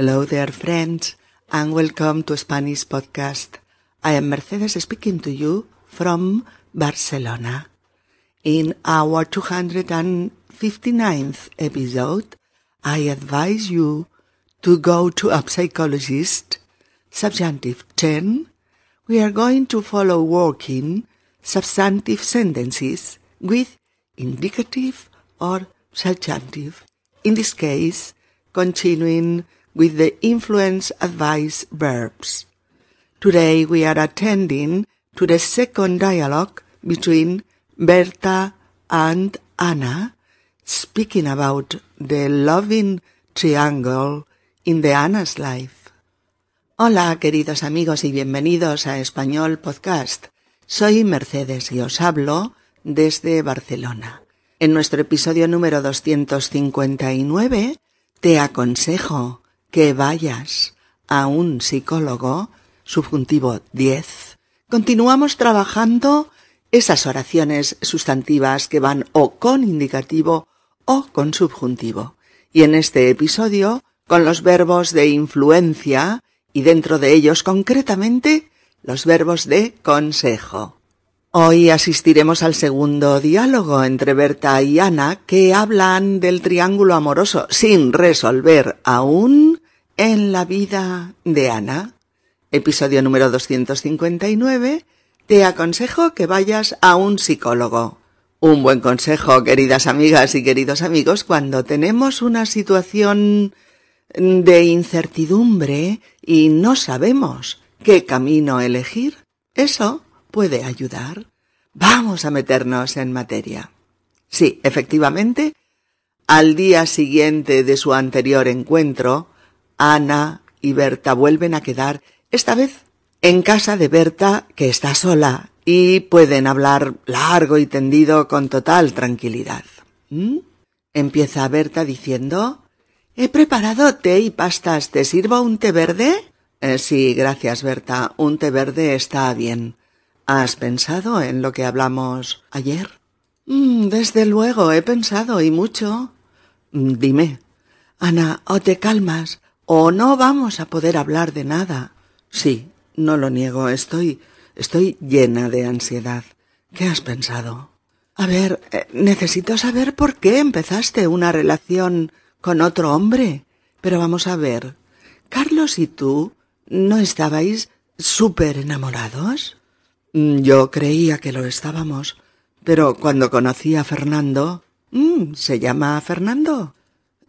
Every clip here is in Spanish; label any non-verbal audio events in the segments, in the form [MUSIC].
Hello there, friends, and welcome to Spanish Podcast. I am Mercedes speaking to you from Barcelona. In our 259th episode, I advise you to go to a psychologist. Subjunctive 10. We are going to follow working substantive sentences with indicative or subjunctive. In this case, continuing with the influence advice verbs. Today we are attending to the second dialogue between Berta and Anna, speaking about the loving triangle in the Anna's life. Hola, queridos amigos y bienvenidos a Español Podcast. Soy Mercedes y os hablo desde Barcelona. En nuestro episodio número 259 te aconsejo que vayas a un psicólogo, subjuntivo 10. Continuamos trabajando esas oraciones sustantivas que van o con indicativo o con subjuntivo. Y en este episodio, con los verbos de influencia y dentro de ellos concretamente los verbos de consejo. Hoy asistiremos al segundo diálogo entre Berta y Ana que hablan del triángulo amoroso sin resolver aún en la vida de Ana. Episodio número 259. Te aconsejo que vayas a un psicólogo. Un buen consejo, queridas amigas y queridos amigos, cuando tenemos una situación de incertidumbre y no sabemos qué camino elegir. Eso puede ayudar. Vamos a meternos en materia. Sí, efectivamente, al día siguiente de su anterior encuentro, Ana y Berta vuelven a quedar, esta vez en casa de Berta, que está sola, y pueden hablar largo y tendido con total tranquilidad. ¿Mm? Empieza Berta diciendo He preparado té y pastas. ¿Te sirvo un té verde? Eh, sí, gracias, Berta. Un té verde está bien. ¿Has pensado en lo que hablamos ayer? Mm, desde luego, he pensado y mucho. Mm, dime. Ana, o te calmas, o no vamos a poder hablar de nada. Sí, no lo niego, estoy estoy llena de ansiedad. ¿Qué has pensado? A ver, eh, necesito saber por qué empezaste una relación con otro hombre. Pero vamos a ver. Carlos y tú no estabais súper enamorados. Mm, yo creía que lo estábamos, pero cuando conocí a Fernando... Mm, ¿Se llama Fernando?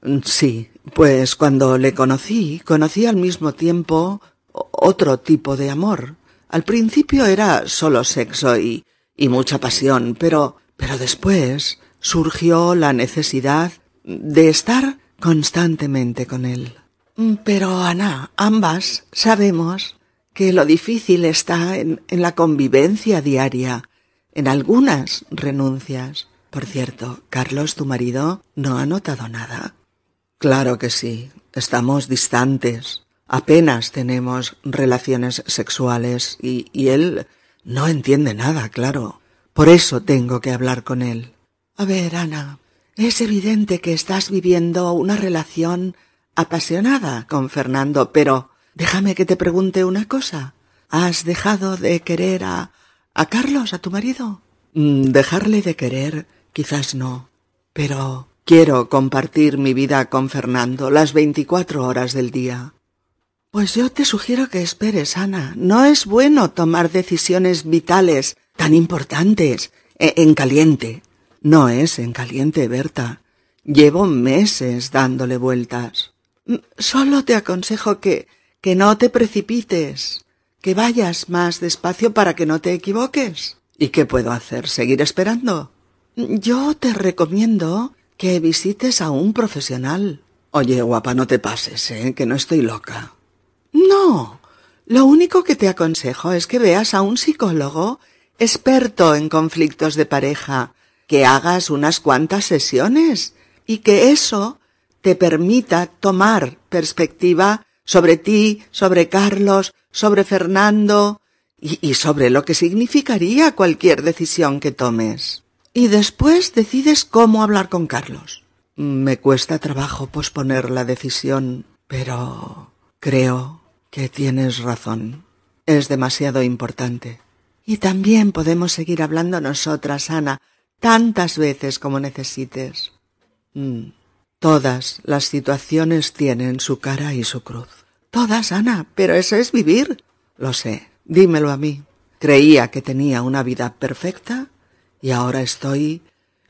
Mm, sí, pues cuando le conocí, conocí al mismo tiempo otro tipo de amor. Al principio era solo sexo y, y mucha pasión, pero, pero después surgió la necesidad de estar constantemente con él. Pero, Ana, ambas sabemos que lo difícil está en, en la convivencia diaria, en algunas renuncias. Por cierto, Carlos, tu marido, no ha notado nada. Claro que sí. Estamos distantes. Apenas tenemos relaciones sexuales y, y él no entiende nada, claro. Por eso tengo que hablar con él. A ver, Ana, es evidente que estás viviendo una relación apasionada con Fernando, pero Déjame que te pregunte una cosa. ¿Has dejado de querer a... a Carlos, a tu marido? Mm, dejarle de querer, quizás no. Pero quiero compartir mi vida con Fernando las veinticuatro horas del día. Pues yo te sugiero que esperes, Ana. No es bueno tomar decisiones vitales tan importantes e, en caliente. No es en caliente, Berta. Llevo meses dándole vueltas. Mm, solo te aconsejo que que no te precipites, que vayas más despacio para que no te equivoques. ¿Y qué puedo hacer? ¿Seguir esperando? Yo te recomiendo que visites a un profesional. Oye, guapa, no te pases, ¿eh? Que no estoy loca. No. Lo único que te aconsejo es que veas a un psicólogo experto en conflictos de pareja, que hagas unas cuantas sesiones y que eso te permita tomar perspectiva sobre ti, sobre Carlos, sobre Fernando y, y, sobre lo que significaría cualquier decisión que tomes. Y después decides cómo hablar con Carlos. Me cuesta trabajo posponer la decisión, Pero creo que tienes razón. Es demasiado importante. Y también podemos seguir hablando nosotras, Ana, tantas veces como necesites. Mm. Todas las situaciones tienen su cara y su cruz. Todas, Ana, pero eso es vivir. Lo sé, dímelo a mí. Creía que tenía una vida perfecta y ahora estoy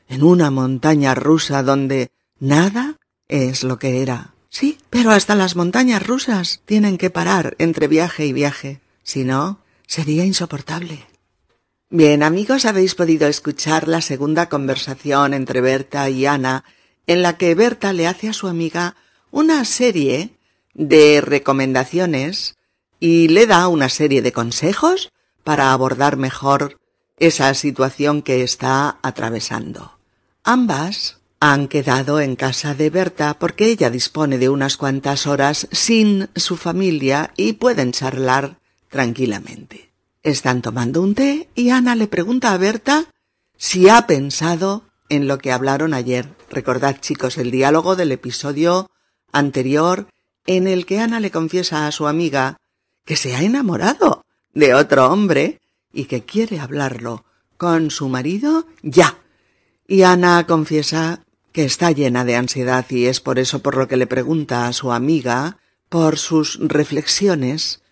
en una montaña rusa donde nada es lo que era. Sí, pero hasta las montañas rusas tienen que parar entre viaje y viaje. Si no, sería insoportable. Bien, amigos, habéis podido escuchar la segunda conversación entre Berta y Ana, en la que Berta le hace a su amiga una serie de recomendaciones y le da una serie de consejos para abordar mejor esa situación que está atravesando. Ambas han quedado en casa de Berta porque ella dispone de unas cuantas horas sin su familia y pueden charlar tranquilamente. Están tomando un té y Ana le pregunta a Berta si ha pensado en lo que hablaron ayer. Recordad, chicos, el diálogo del episodio anterior en el que Ana le confiesa a su amiga que se ha enamorado de otro hombre y que quiere hablarlo con su marido ya. Y Ana confiesa que está llena de ansiedad y es por eso por lo que le pregunta a su amiga por sus reflexiones,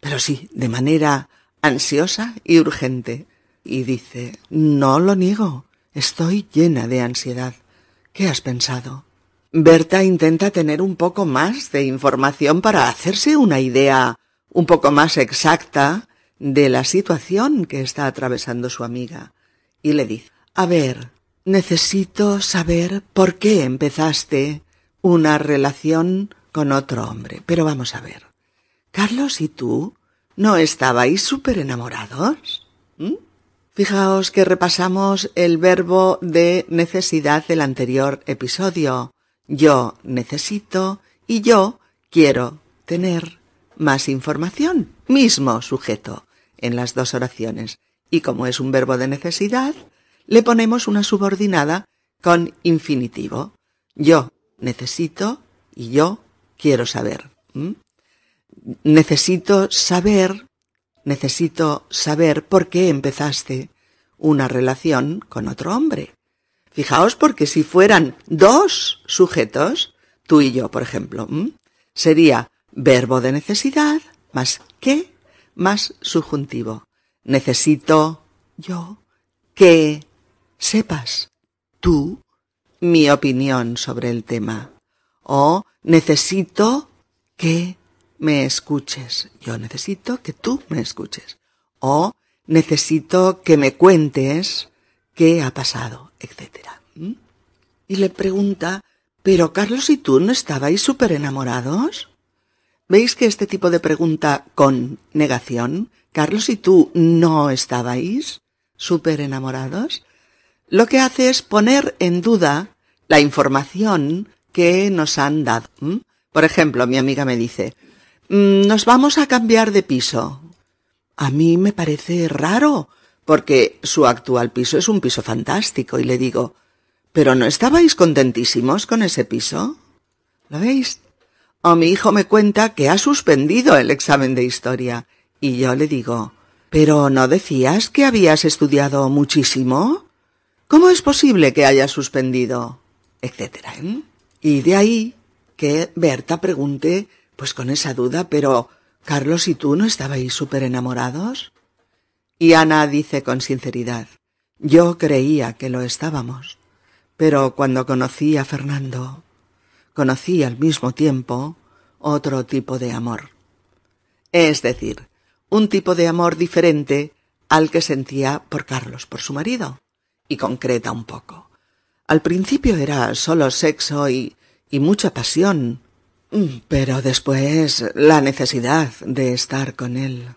pero sí, de manera ansiosa y urgente. Y dice, no lo niego, estoy llena de ansiedad. ¿Qué has pensado? Berta intenta tener un poco más de información para hacerse una idea un poco más exacta de la situación que está atravesando su amiga y le dice, a ver, necesito saber por qué empezaste una relación con otro hombre. Pero vamos a ver, Carlos y tú no estabais súper enamorados. ¿Mm? Fijaos que repasamos el verbo de necesidad del anterior episodio yo necesito y yo quiero tener más información, mismo sujeto, en las dos oraciones. Y como es un verbo de necesidad, le ponemos una subordinada con infinitivo. Yo necesito y yo quiero saber. Necesito saber, necesito saber por qué empezaste una relación con otro hombre. Fijaos porque si fueran dos sujetos, tú y yo, por ejemplo, sería verbo de necesidad más que más subjuntivo. Necesito yo que sepas tú mi opinión sobre el tema. O necesito que me escuches. Yo necesito que tú me escuches. O necesito que me cuentes qué ha pasado, etc. Y le pregunta, ¿pero Carlos y tú no estabais súper enamorados? ¿Veis que este tipo de pregunta con negación, Carlos y tú no estabais súper enamorados? Lo que hace es poner en duda la información que nos han dado. ¿Mm? Por ejemplo, mi amiga me dice, mm, nos vamos a cambiar de piso. A mí me parece raro, porque su actual piso es un piso fantástico y le digo, ¿pero no estabais contentísimos con ese piso? ¿Lo veis? O mi hijo me cuenta que ha suspendido el examen de historia y yo le digo, ¿pero no decías que habías estudiado muchísimo? ¿Cómo es posible que hayas suspendido? etcétera. ¿eh? Y de ahí que Berta pregunte, pues con esa duda, pero Carlos y tú no estabais súper enamorados? Y Ana dice con sinceridad, yo creía que lo estábamos, pero cuando conocí a Fernando, conocí al mismo tiempo otro tipo de amor. Es decir, un tipo de amor diferente al que sentía por Carlos, por su marido, y concreta un poco. Al principio era solo sexo y, y mucha pasión, pero después la necesidad de estar con él.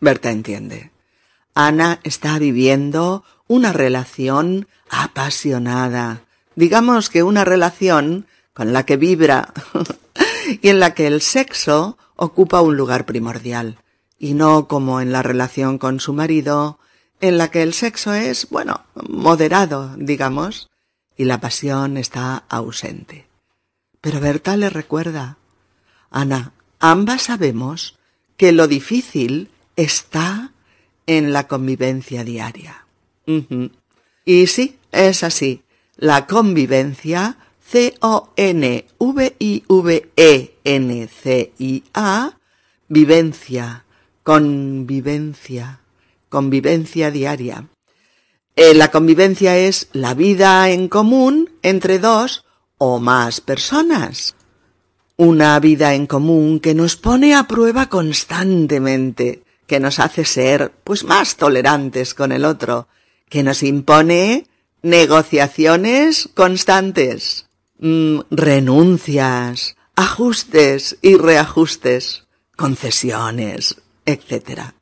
Berta entiende. Ana está viviendo una relación apasionada. Digamos que una relación con la que vibra [LAUGHS] y en la que el sexo ocupa un lugar primordial, y no como en la relación con su marido, en la que el sexo es, bueno, moderado, digamos, y la pasión está ausente. Pero Berta le recuerda, Ana, ambas sabemos que lo difícil está en la convivencia diaria. Y sí, es así. La convivencia, C-O-N-V-I-V-E-N-C-I-A, vivencia, convivencia, convivencia diaria. Eh, la convivencia es la vida en común entre dos o más personas. Una vida en común que nos pone a prueba constantemente, que nos hace ser, pues, más tolerantes con el otro, que nos impone negociaciones constantes, mm, renuncias, ajustes y reajustes, concesiones, etc.,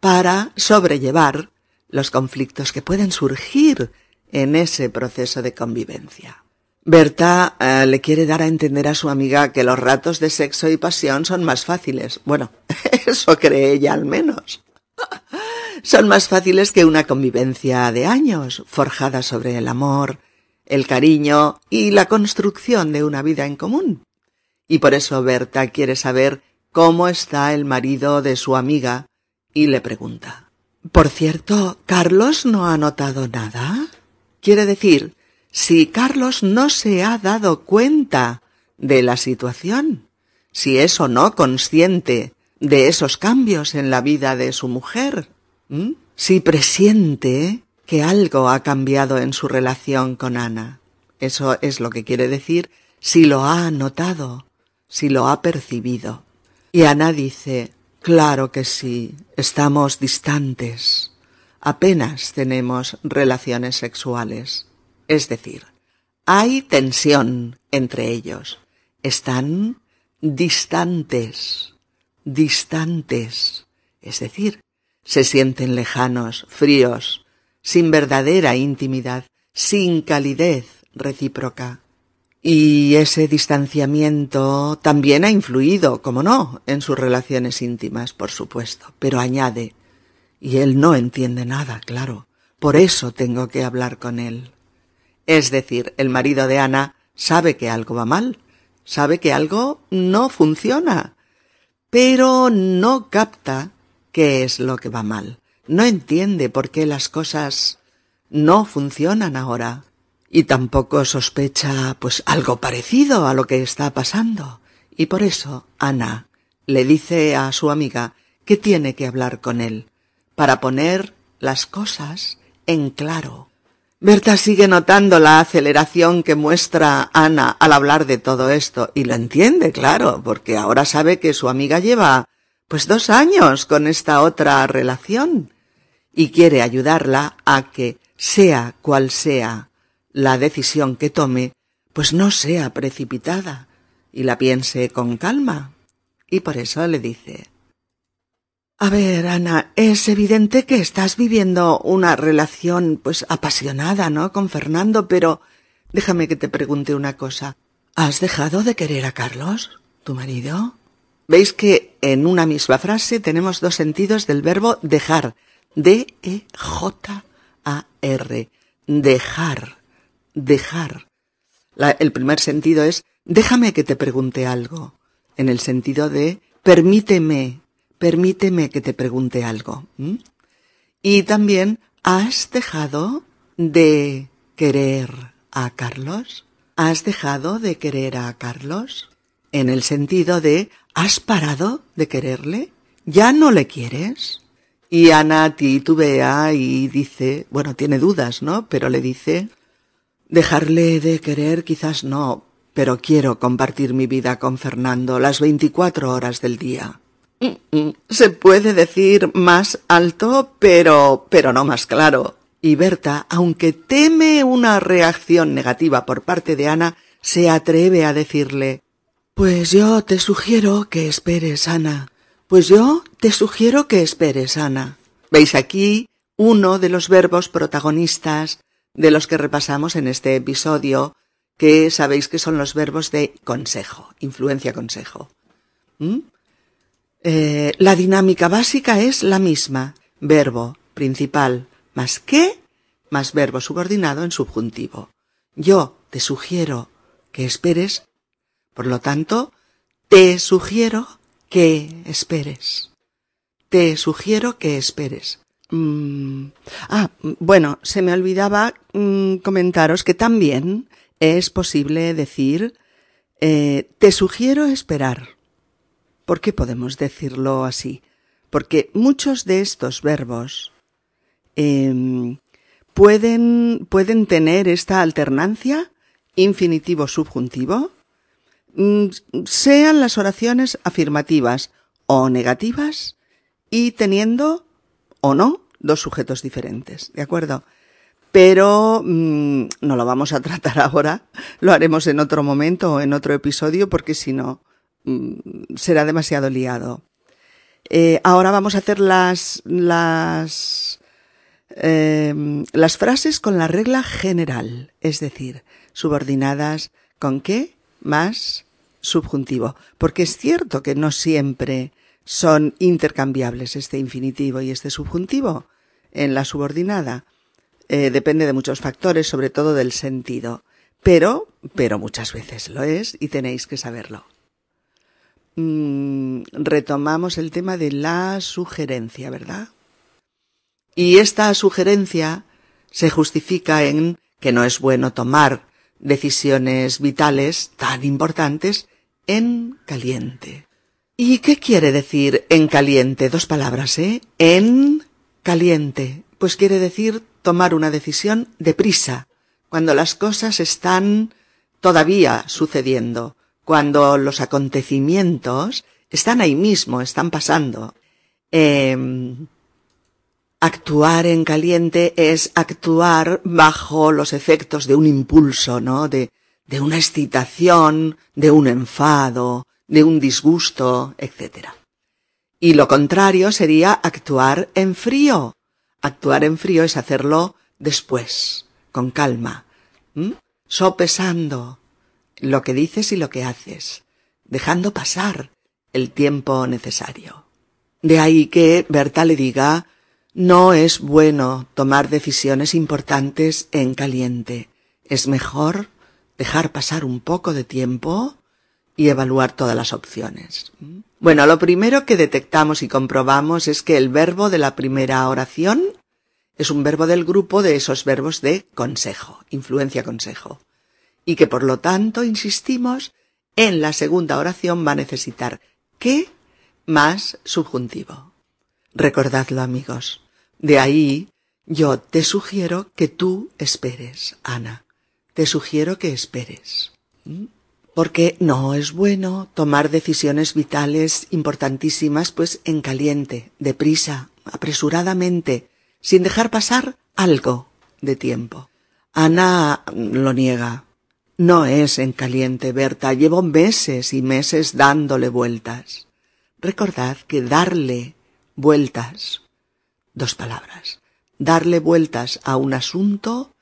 para sobrellevar los conflictos que pueden surgir en ese proceso de convivencia. Berta eh, le quiere dar a entender a su amiga que los ratos de sexo y pasión son más fáciles. Bueno, [LAUGHS] eso cree ella al menos. [LAUGHS] son más fáciles que una convivencia de años, forjada sobre el amor, el cariño y la construcción de una vida en común. Y por eso Berta quiere saber cómo está el marido de su amiga y le pregunta. Por cierto, ¿Carlos no ha notado nada? Quiere decir, si Carlos no se ha dado cuenta de la situación, si es o no consciente de esos cambios en la vida de su mujer, si presiente que algo ha cambiado en su relación con Ana. Eso es lo que quiere decir si lo ha notado, si lo ha percibido. Y Ana dice, claro que sí, estamos distantes, apenas tenemos relaciones sexuales. Es decir, hay tensión entre ellos. Están distantes, distantes. Es decir, se sienten lejanos, fríos, sin verdadera intimidad, sin calidez recíproca. Y ese distanciamiento también ha influido, como no, en sus relaciones íntimas, por supuesto, pero añade, y él no entiende nada, claro, por eso tengo que hablar con él. Es decir, el marido de Ana sabe que algo va mal, sabe que algo no funciona, pero no capta qué es lo que va mal. No entiende por qué las cosas no funcionan ahora. Y tampoco sospecha, pues, algo parecido a lo que está pasando. Y por eso Ana le dice a su amiga que tiene que hablar con él, para poner las cosas en claro. Berta sigue notando la aceleración que muestra Ana al hablar de todo esto y lo entiende, claro, porque ahora sabe que su amiga lleva pues dos años con esta otra relación y quiere ayudarla a que, sea cual sea la decisión que tome, pues no sea precipitada y la piense con calma. Y por eso le dice a ver, Ana, es evidente que estás viviendo una relación, pues, apasionada, ¿no? Con Fernando, pero déjame que te pregunte una cosa. ¿Has dejado de querer a Carlos, tu marido? Veis que en una misma frase tenemos dos sentidos del verbo dejar. D-E-J-A-R. Dejar. Dejar. el primer sentido es déjame que te pregunte algo. En el sentido de permíteme permíteme que te pregunte algo. Y también, ¿has dejado de querer a Carlos? ¿Has dejado de querer a Carlos? En el sentido de, ¿has parado de quererle? ¿Ya no le quieres? Y Ana titubea y dice, bueno, tiene dudas, ¿no? Pero le dice, dejarle de querer quizás no, pero quiero compartir mi vida con Fernando las veinticuatro horas del día. Se puede decir más alto, pero, pero no más claro. Y Berta, aunque teme una reacción negativa por parte de Ana, se atreve a decirle Pues yo te sugiero que esperes, Ana. Pues yo te sugiero que esperes, Ana. ¿Veis aquí uno de los verbos protagonistas de los que repasamos en este episodio, que sabéis que son los verbos de consejo, influencia consejo? ¿Mm? Eh, la dinámica básica es la misma. Verbo principal más que más verbo subordinado en subjuntivo. Yo te sugiero que esperes. Por lo tanto, Te sugiero que esperes. Te sugiero que esperes. Mm, ah, bueno, se me olvidaba mm, comentaros que también es posible decir eh, te sugiero esperar. ¿Por qué podemos decirlo así? Porque muchos de estos verbos em, pueden, pueden tener esta alternancia infinitivo-subjuntivo, sean las oraciones afirmativas o negativas y teniendo o no dos sujetos diferentes, ¿de acuerdo? Pero mmm, no lo vamos a tratar ahora, lo haremos en otro momento o en otro episodio porque si no mmm, será demasiado liado. Eh, ahora vamos a hacer las, las, eh, las frases con la regla general, es decir, subordinadas con qué más subjuntivo. Porque es cierto que no siempre son intercambiables este infinitivo y este subjuntivo en la subordinada. Eh, depende de muchos factores, sobre todo del sentido. Pero, pero muchas veces lo es y tenéis que saberlo. Mm, retomamos el tema de la sugerencia, ¿verdad? Y esta sugerencia se justifica en que no es bueno tomar decisiones vitales tan importantes en caliente. ¿Y qué quiere decir en caliente? Dos palabras, ¿eh? En caliente. Pues quiere decir tomar una decisión deprisa, cuando las cosas están todavía sucediendo, cuando los acontecimientos están ahí mismo, están pasando. Eh, actuar en caliente es actuar bajo los efectos de un impulso, ¿no? De, de una excitación, de un enfado, de un disgusto, etc. Y lo contrario sería actuar en frío. Actuar en frío es hacerlo después, con calma, ¿m? sopesando lo que dices y lo que haces, dejando pasar el tiempo necesario. De ahí que Berta le diga no es bueno tomar decisiones importantes en caliente. Es mejor dejar pasar un poco de tiempo y evaluar todas las opciones. Bueno, lo primero que detectamos y comprobamos es que el verbo de la primera oración es un verbo del grupo de esos verbos de consejo, influencia consejo, y que por lo tanto, insistimos, en la segunda oración va a necesitar qué más subjuntivo. Recordadlo amigos. De ahí yo te sugiero que tú esperes, Ana. Te sugiero que esperes. Porque no es bueno tomar decisiones vitales importantísimas pues en caliente, deprisa, apresuradamente, sin dejar pasar algo de tiempo. Ana lo niega. No es en caliente, Berta. Llevo meses y meses dándole vueltas. Recordad que darle vueltas, dos palabras, darle vueltas a un asunto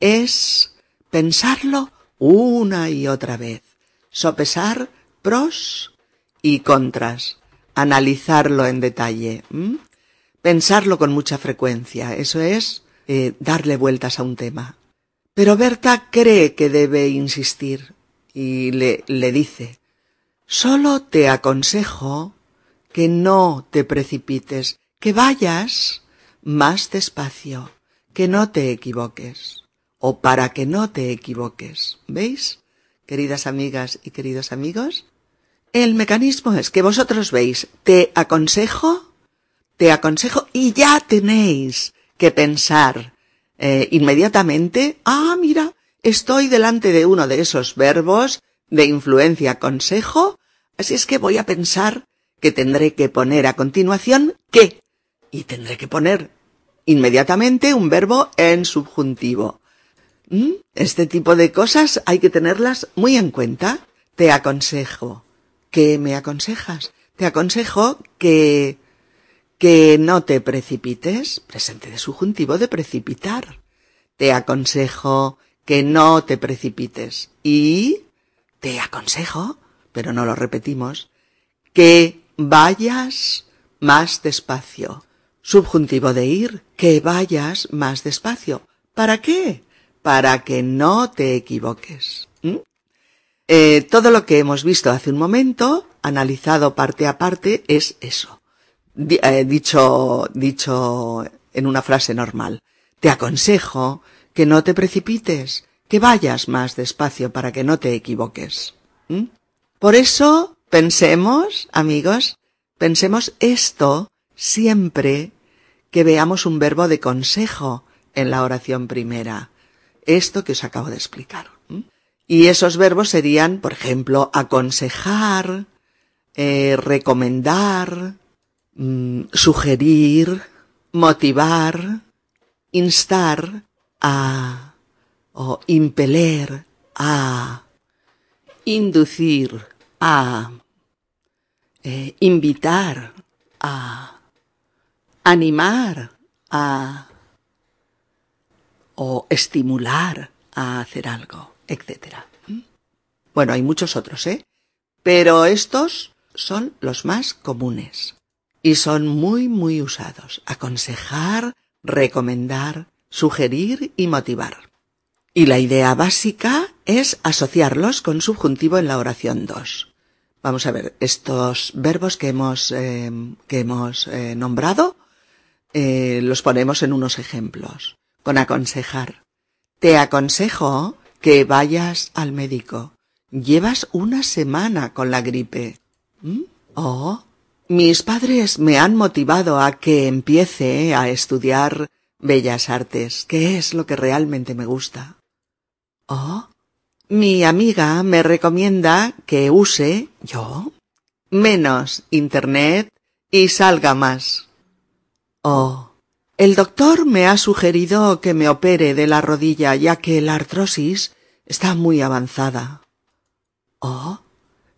es pensarlo una y otra vez sopesar pros y contras, analizarlo en detalle, pensarlo con mucha frecuencia, eso es eh, darle vueltas a un tema. Pero Berta cree que debe insistir y le, le dice, solo te aconsejo que no te precipites, que vayas más despacio, que no te equivoques, o para que no te equivoques. ¿Veis? queridas amigas y queridos amigos? El mecanismo es que vosotros veis, te aconsejo, te aconsejo y ya tenéis que pensar eh, inmediatamente, ah, mira, estoy delante de uno de esos verbos de influencia consejo, así es que voy a pensar que tendré que poner a continuación qué y tendré que poner inmediatamente un verbo en subjuntivo. ¿Mm? Este tipo de cosas hay que tenerlas muy en cuenta. Te aconsejo. ¿Qué me aconsejas? Te aconsejo que que no te precipites, presente de subjuntivo de precipitar. Te aconsejo que no te precipites. Y te aconsejo, pero no lo repetimos, que vayas más despacio. Subjuntivo de ir, que vayas más despacio. ¿Para qué? Para que no te equivoques. Eh, todo lo que hemos visto hace un momento, analizado parte a parte, es eso. Eh, dicho, dicho en una frase normal. Te aconsejo que no te precipites, que vayas más despacio para que no te equivoques. Por eso, pensemos, amigos, pensemos esto siempre que veamos un verbo de consejo en la oración primera. Esto que os acabo de explicar. Y esos verbos serían, por ejemplo, aconsejar, eh, recomendar, mm, sugerir, motivar, instar a, o impeler a, inducir a, eh, invitar a, animar a, o estimular a hacer algo, etc. Bueno, hay muchos otros, ¿eh? Pero estos son los más comunes y son muy, muy usados. Aconsejar, recomendar, sugerir y motivar. Y la idea básica es asociarlos con subjuntivo en la oración 2. Vamos a ver, estos verbos que hemos, eh, que hemos eh, nombrado, eh, los ponemos en unos ejemplos. Con aconsejar. Te aconsejo que vayas al médico. Llevas una semana con la gripe. ¿Mm? Oh, mis padres me han motivado a que empiece a estudiar bellas artes, que es lo que realmente me gusta. Oh, mi amiga me recomienda que use, yo, menos Internet y salga más. Oh, el doctor me ha sugerido que me opere de la rodilla ya que la artrosis está muy avanzada. Oh,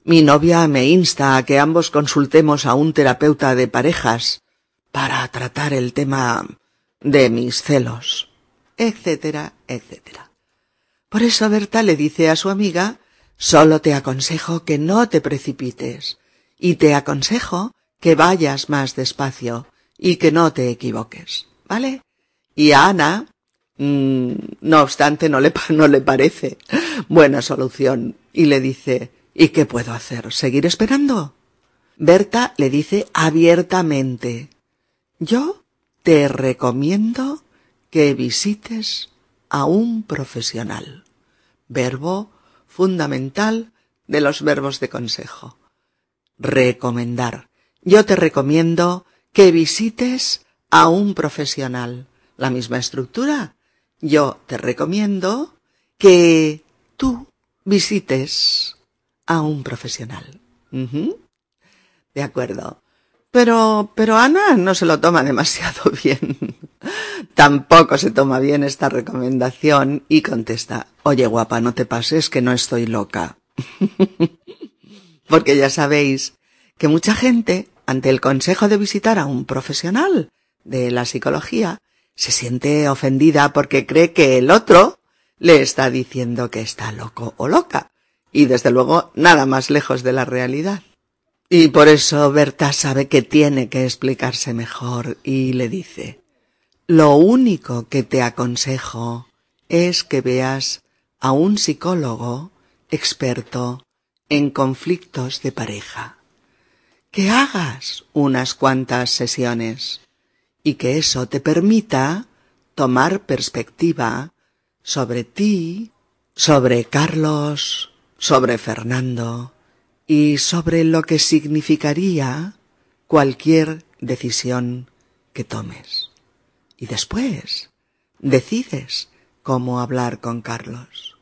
mi novia me insta a que ambos consultemos a un terapeuta de parejas para tratar el tema de mis celos, etcétera, etcétera. Por eso Berta le dice a su amiga, solo te aconsejo que no te precipites, y te aconsejo que vayas más despacio y que no te equivoques, ¿vale? Y a Ana, mmm, no obstante, no le, no le parece buena solución, y le dice, ¿y qué puedo hacer? ¿Seguir esperando? Berta le dice abiertamente, yo te recomiendo que visites a un profesional. Verbo fundamental de los verbos de consejo. Recomendar. Yo te recomiendo que visites a un profesional. La misma estructura. Yo te recomiendo que tú visites a un profesional. De acuerdo. Pero, pero Ana no se lo toma demasiado [LAUGHS] bien. Tampoco se toma bien esta recomendación y contesta, oye guapa, no te pases que no estoy loca. [LAUGHS] Porque ya sabéis que mucha gente, ante el consejo de visitar a un profesional de la psicología, se siente ofendida porque cree que el otro le está diciendo que está loco o loca. Y desde luego nada más lejos de la realidad. Y por eso Berta sabe que tiene que explicarse mejor y le dice, lo único que te aconsejo es que veas a un psicólogo experto en conflictos de pareja, que hagas unas cuantas sesiones y que eso te permita tomar perspectiva sobre ti, sobre Carlos, sobre Fernando, y sobre lo que significaría cualquier decisión que tomes. Y después decides cómo hablar con Carlos.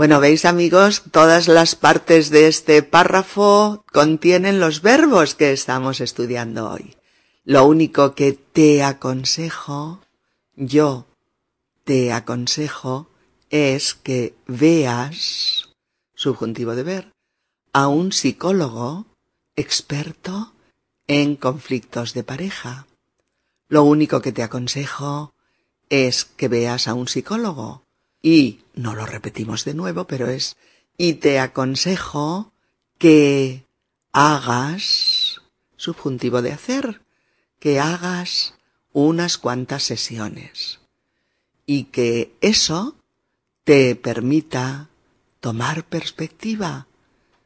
Bueno, veis amigos, todas las partes de este párrafo contienen los verbos que estamos estudiando hoy. Lo único que te aconsejo, yo te aconsejo, es que veas, subjuntivo de ver, a un psicólogo experto en conflictos de pareja. Lo único que te aconsejo es que veas a un psicólogo. Y, no lo repetimos de nuevo, pero es, y te aconsejo que hagas, subjuntivo de hacer, que hagas unas cuantas sesiones. Y que eso te permita tomar perspectiva.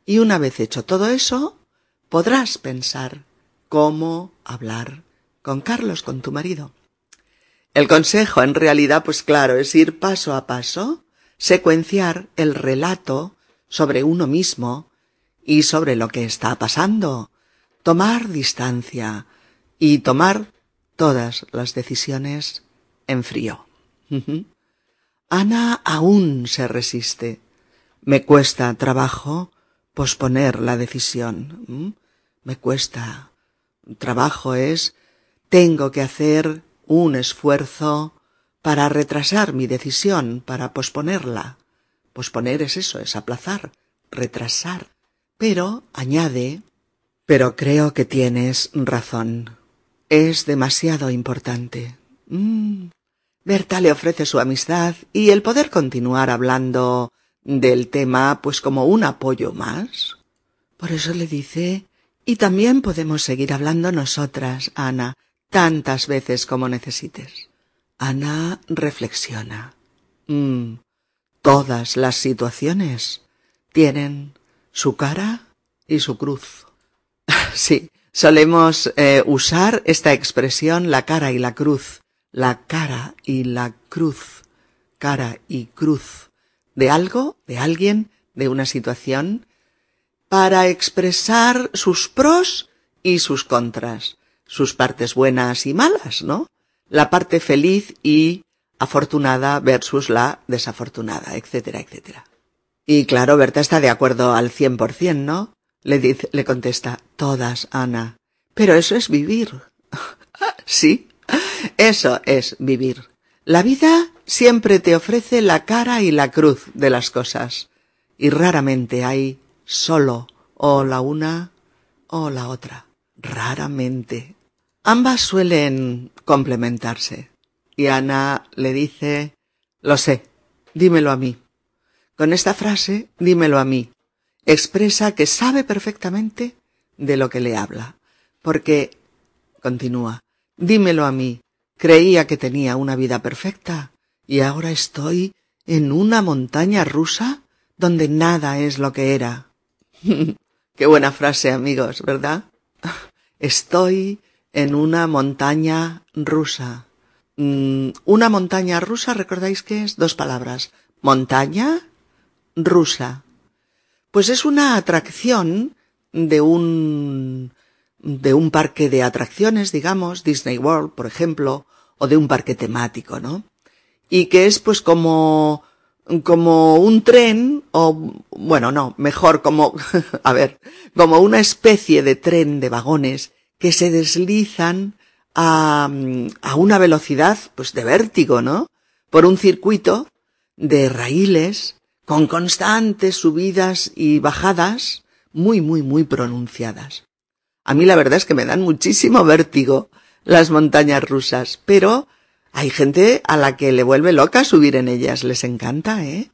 Y una vez hecho todo eso, podrás pensar cómo hablar con Carlos, con tu marido. El consejo, en realidad, pues claro, es ir paso a paso, secuenciar el relato sobre uno mismo y sobre lo que está pasando, tomar distancia y tomar todas las decisiones en frío. Ana aún se resiste. Me cuesta trabajo posponer la decisión. Me cuesta trabajo es tengo que hacer un esfuerzo para retrasar mi decisión, para posponerla. Posponer es eso, es aplazar, retrasar. Pero, añade, pero creo que tienes razón. Es demasiado importante. Mm. Berta le ofrece su amistad y el poder continuar hablando del tema pues como un apoyo más. Por eso le dice, y también podemos seguir hablando nosotras, Ana, tantas veces como necesites. Ana reflexiona. Mm, todas las situaciones tienen su cara y su cruz. [LAUGHS] sí, solemos eh, usar esta expresión la cara y la cruz, la cara y la cruz, cara y cruz, de algo, de alguien, de una situación, para expresar sus pros y sus contras sus partes buenas y malas, ¿no? La parte feliz y afortunada versus la desafortunada, etcétera, etcétera. Y claro, Berta está de acuerdo al cien por cien, ¿no? Le dice, le contesta, todas, Ana. Pero eso es vivir. [LAUGHS] sí, eso es vivir. La vida siempre te ofrece la cara y la cruz de las cosas. Y raramente hay solo o la una o la otra. Raramente. Ambas suelen complementarse. Y Ana le dice, lo sé, dímelo a mí. Con esta frase, dímelo a mí, expresa que sabe perfectamente de lo que le habla. Porque, continúa, dímelo a mí, creía que tenía una vida perfecta y ahora estoy en una montaña rusa donde nada es lo que era. [LAUGHS] Qué buena frase, amigos, ¿verdad? [LAUGHS] Estoy en una montaña rusa. Mm, una montaña rusa, ¿recordáis qué es? Dos palabras. Montaña rusa. Pues es una atracción de un de un parque de atracciones, digamos, Disney World, por ejemplo, o de un parque temático, ¿no? Y que es pues como como un tren o bueno, no, mejor como [LAUGHS] a ver, como una especie de tren de vagones que se deslizan a, a una velocidad pues de vértigo, ¿no? Por un circuito de raíles con constantes subidas y bajadas muy, muy, muy pronunciadas. A mí la verdad es que me dan muchísimo vértigo las montañas rusas, pero hay gente a la que le vuelve loca subir en ellas, les encanta, ¿eh?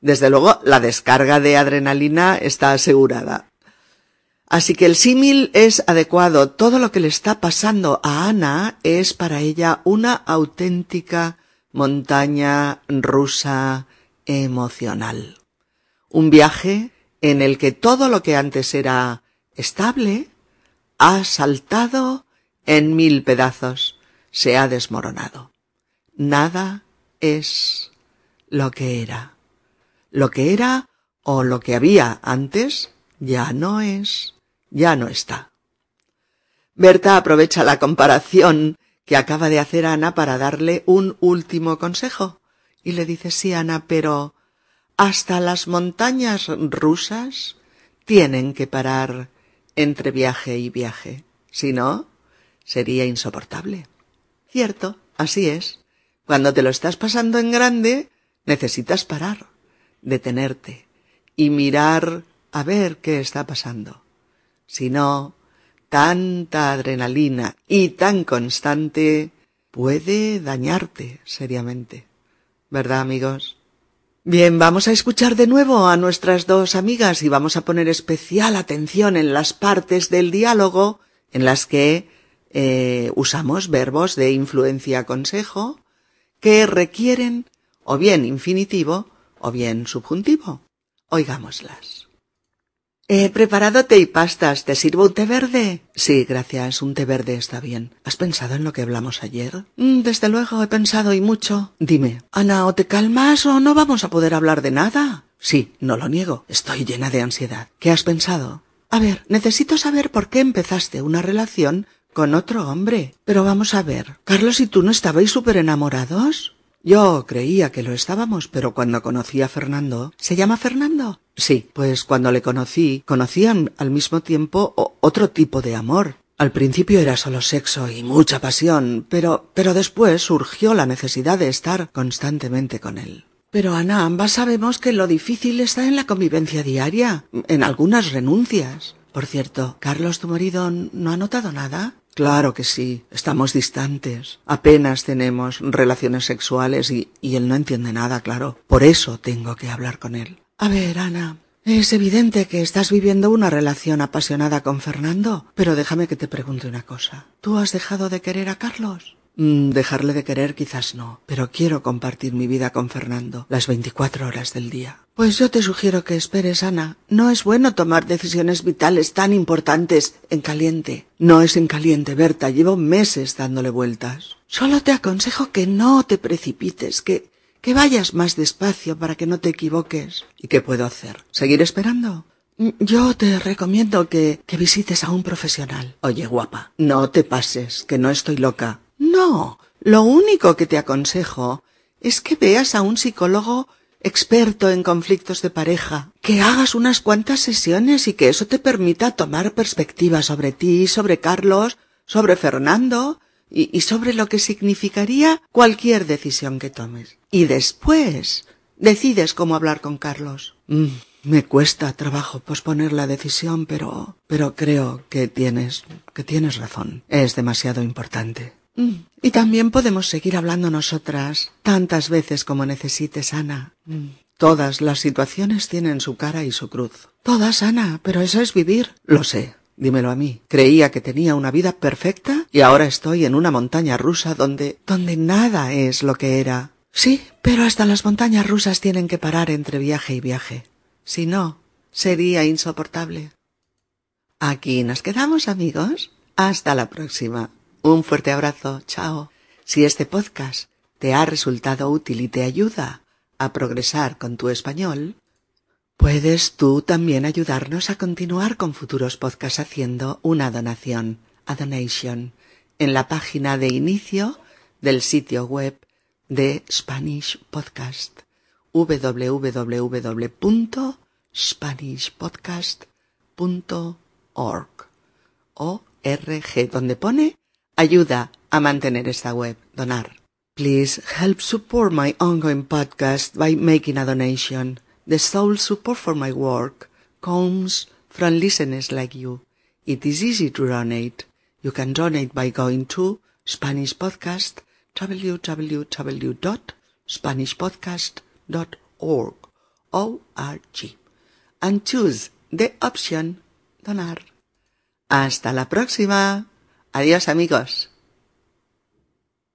Desde luego, la descarga de adrenalina está asegurada. Así que el símil es adecuado. Todo lo que le está pasando a Ana es para ella una auténtica montaña rusa emocional. Un viaje en el que todo lo que antes era estable ha saltado en mil pedazos, se ha desmoronado. Nada es lo que era. Lo que era o lo que había antes ya no es ya no está. Berta aprovecha la comparación que acaba de hacer Ana para darle un último consejo y le dice sí, Ana, pero hasta las montañas rusas tienen que parar entre viaje y viaje. Si no, sería insoportable. Cierto, así es. Cuando te lo estás pasando en grande, necesitas parar, detenerte y mirar a ver qué está pasando sino tanta adrenalina y tan constante puede dañarte seriamente. ¿Verdad, amigos? Bien, vamos a escuchar de nuevo a nuestras dos amigas y vamos a poner especial atención en las partes del diálogo en las que eh, usamos verbos de influencia consejo que requieren o bien infinitivo o bien subjuntivo. Oigámoslas. He preparado té y pastas. ¿Te sirvo un té verde? Sí, gracias. Un té verde está bien. ¿Has pensado en lo que hablamos ayer? Mm, desde luego he pensado y mucho. Dime, Ana, o te calmas o no vamos a poder hablar de nada. Sí, no lo niego. Estoy llena de ansiedad. ¿Qué has pensado? A ver, necesito saber por qué empezaste una relación con otro hombre. Pero vamos a ver, Carlos y tú no estabais súper enamorados. Yo creía que lo estábamos, pero cuando conocí a Fernando. ¿Se llama Fernando? Sí, pues cuando le conocí, conocían al mismo tiempo otro tipo de amor. Al principio era solo sexo y mucha pasión, pero, pero después surgió la necesidad de estar constantemente con él. Pero Ana, ambas sabemos que lo difícil está en la convivencia diaria, en algunas renuncias. Por cierto, Carlos, tu marido, ¿no ha notado nada? Claro que sí, estamos distantes. Apenas tenemos relaciones sexuales y, y él no entiende nada, claro. Por eso tengo que hablar con él. A ver, Ana, es evidente que estás viviendo una relación apasionada con Fernando, pero déjame que te pregunte una cosa. ¿Tú has dejado de querer a Carlos? Mm, dejarle de querer quizás no, pero quiero compartir mi vida con Fernando las veinticuatro horas del día. Pues yo te sugiero que esperes, Ana. No es bueno tomar decisiones vitales tan importantes en caliente. No es en caliente, Berta. Llevo meses dándole vueltas. Solo te aconsejo que no te precipites, que, que vayas más despacio para que no te equivoques. ¿Y qué puedo hacer? ¿Seguir esperando? Mm, yo te recomiendo que, que visites a un profesional. Oye, guapa, no te pases, que no estoy loca. No, lo único que te aconsejo es que veas a un psicólogo experto en conflictos de pareja, que hagas unas cuantas sesiones y que eso te permita tomar perspectiva sobre ti, sobre Carlos, sobre Fernando y, sobre lo que significaría cualquier decisión que tomes. Y después decides cómo hablar con Carlos. Mm, me cuesta trabajo posponer la decisión, pero pero creo que tienes que tienes razón. Es demasiado importante. Mm. Y también podemos seguir hablando nosotras tantas veces como necesites, Ana. Mm. Todas las situaciones tienen su cara y su cruz. Todas, Ana, pero eso es vivir. Lo sé. Dímelo a mí. Creía que tenía una vida perfecta y ahora estoy en una montaña rusa donde donde nada es lo que era. Sí, pero hasta las montañas rusas tienen que parar entre viaje y viaje. Si no, sería insoportable. Aquí nos quedamos, amigos. Hasta la próxima. Un fuerte abrazo, chao. Si este podcast te ha resultado útil y te ayuda a progresar con tu español, puedes tú también ayudarnos a continuar con futuros podcasts haciendo una donación, a donation, en la página de inicio del sitio web de Spanish Podcast www.spanishpodcast.org o donde pone ayuda a mantener esta web, donar. Please help support my ongoing podcast by making a donation. The sole support for my work comes from listeners like you. It is easy to donate. You can donate by going to Spanish Podcast, www.spanishpodcast.org, O-R-G, and choose the option Donar. Hasta la próxima. Adiós amigos.